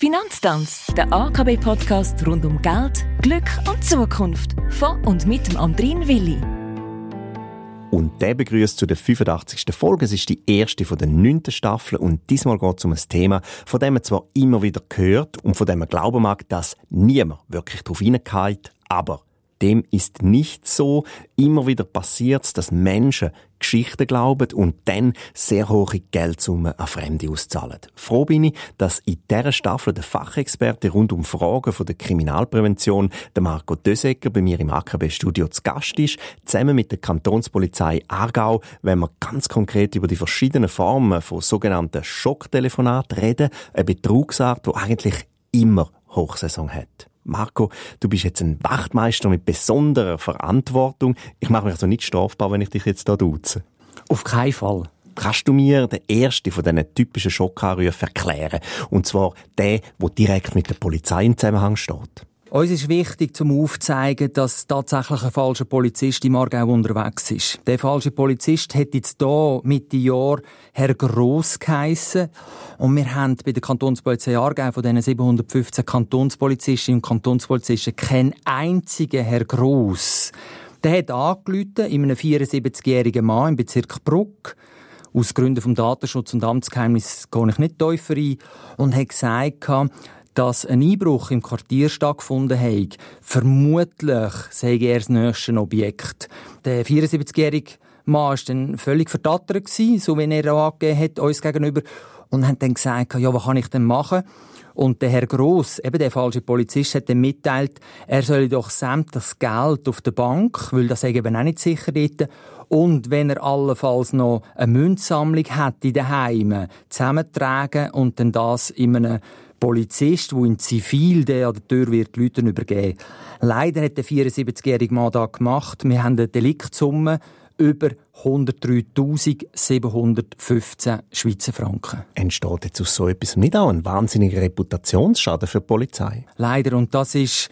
Finanztanz, der AKB-Podcast rund um Geld, Glück und Zukunft. Von und mit dem Andrin Willi. Und der begrüßt zu der 85. Folge. Es ist die erste von der neunten Staffel und diesmal geht es um ein Thema, von dem man zwar immer wieder hört und von dem man glauben mag, dass niemand wirklich darauf hineingeht, aber dem ist nicht so. Immer wieder passiert es, dass Menschen Geschichten glauben und dann sehr hohe Geldsummen an Fremde auszahlen. Froh bin ich, dass in dieser Staffel der Fachexperte rund um Fragen von der Kriminalprävention, der Marco Dösecker, bei mir im AKB-Studio zu Gast ist, zusammen mit der Kantonspolizei Aargau, wenn wir ganz konkret über die verschiedenen Formen von sogenannten Schocktelefonaten reden, eine Betrugsart, die eigentlich immer Hochsaison hat. Marco, du bist jetzt ein Wachtmeister mit besonderer Verantwortung. Ich mache mich also nicht strafbar, wenn ich dich jetzt hier duze. Auf keinen Fall. Kannst du mir den ersten von diesen typischen Schockanrufen erklären? Und zwar der, der direkt mit der Polizei in Zusammenhang steht. Uns ist wichtig, zum aufzuzeigen, dass tatsächlich ein falscher Polizist im Aargau unterwegs ist. Der falsche Polizist hat jetzt hier Mitte Jahr Herr Gross geheissen. Und wir haben bei der Kantonspolizei Aargau von diesen 715 Kantonspolizistinnen und Kantonspolizisten keinen einzigen Herr Gross. Der hat angerufen in einem 74-jährigen Mann im Bezirk Bruck. Aus Gründen vom Datenschutz und Amtsgeheimnis gehe ich nicht tiefer ein. Und hat gesagt, dass ein Einbruch im Quartier stattgefunden hat. Vermutlich sei er das nächste Objekt. Der 74-jährige Mann war dann völlig verdattert, so wie er auch angegeben hat, uns gegenüber. Und hat dann gesagt, ja, was kann ich denn machen? Und der Herr Gross, eben der falsche Polizist, hat dann mitteilt, er solle doch sämtliches Geld auf der Bank, weil das eben auch nicht sicher dort. Und wenn er allenfalls noch eine Münzsammlung hätte in den Heimen, zusammentragen und dann das in einem Polizist, der in Zivil der an der Tür wird Leute übergeben. Leider hat der 74-jährige Mann das gemacht. Wir haben eine Deliktsumme über 103.715 Schweizer Franken. Entsteht jetzt aus so etwas nicht auch ein wahnsinniger Reputationsschaden für die Polizei? Leider. Und das ist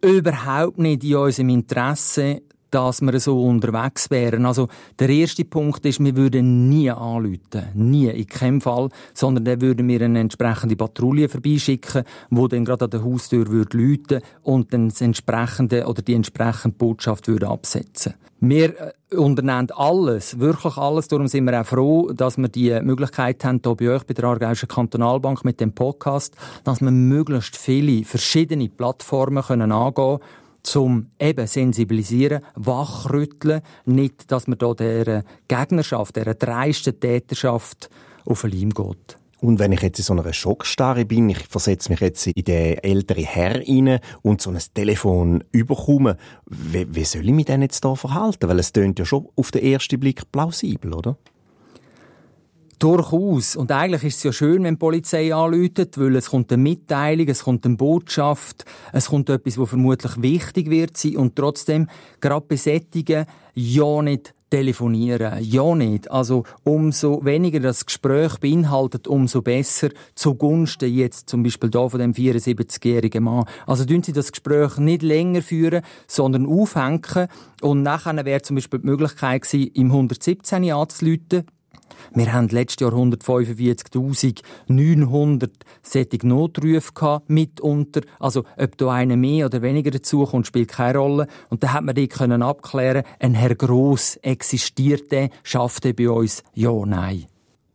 überhaupt nicht in unserem Interesse dass wir so unterwegs wären. Also der erste Punkt ist, wir würden nie anrufen, nie, in keinem Fall, sondern dann würden wir eine entsprechende Patrouille vorbeischicken, wo dann gerade an der Haustür würde läuten und dann das entsprechende oder die entsprechende Botschaft würde absetzen. Wir äh, unternehmen alles, wirklich alles. Darum sind wir auch froh, dass wir die Möglichkeit haben, hier bei euch bei der Aargauischen Kantonalbank mit dem Podcast, dass wir möglichst viele verschiedene Plattformen können angehen können zum eben sensibilisieren, wachrütteln, nicht, dass man da der Gegnerschaft, der dreisten Täterschaft auf den Leim geht. Und wenn ich jetzt in so einer Schockstarre bin, ich versetze mich jetzt in den älteren Herr rein und so ein Telefon überkomme, wie, wie soll ich mich denn jetzt da verhalten? Weil es tönt ja schon auf den ersten Blick plausibel, oder? Durchaus. Und eigentlich ist es ja schön, wenn die Polizei anläutet, weil es kommt eine Mitteilung, es kommt eine Botschaft, es kommt etwas, was vermutlich wichtig wird sein und trotzdem, gerade bei Sättigen, ja nicht telefonieren. Ja nicht. Also umso weniger das Gespräch beinhaltet, umso besser zugunsten jetzt zum Beispiel da von dem 74-jährigen Mann. Also tun Sie das Gespräch nicht länger führen, sondern aufhängen und nachher wäre zum Beispiel die Möglichkeit gewesen, im 117 anzuleiten, wir haben letztes Jahr 145.900 solche Notrufe mitunter. Also, ob da einer mehr oder weniger dazu kommt, spielt keine Rolle. Und da hat man die können abklären, ein Herr Gross existiert der, schafft er bei uns? Ja, nein.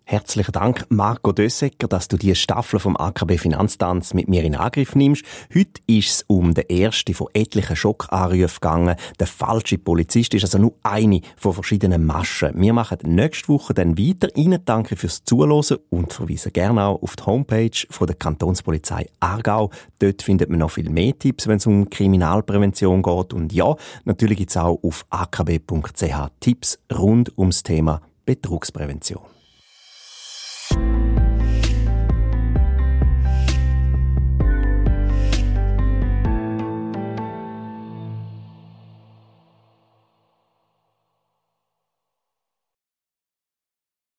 Herzlichen Dank, Marco Dössecker, dass du die Staffel vom AKB Finanztanz mit mir in Angriff nimmst. Heute ist es um den ersten von etlichen Schockanrufen gegangen. Der falsche Polizist ist also nur eine von verschiedenen Maschen. Wir machen nächste Woche dann weiter. Ihnen danke fürs Zuhören und verweisen gerne auch auf die Homepage von der Kantonspolizei Aargau. Dort findet man noch viel mehr Tipps, wenn es um Kriminalprävention geht. Und ja, natürlich gibt es auch auf akb.ch Tipps rund ums Thema Betrugsprävention.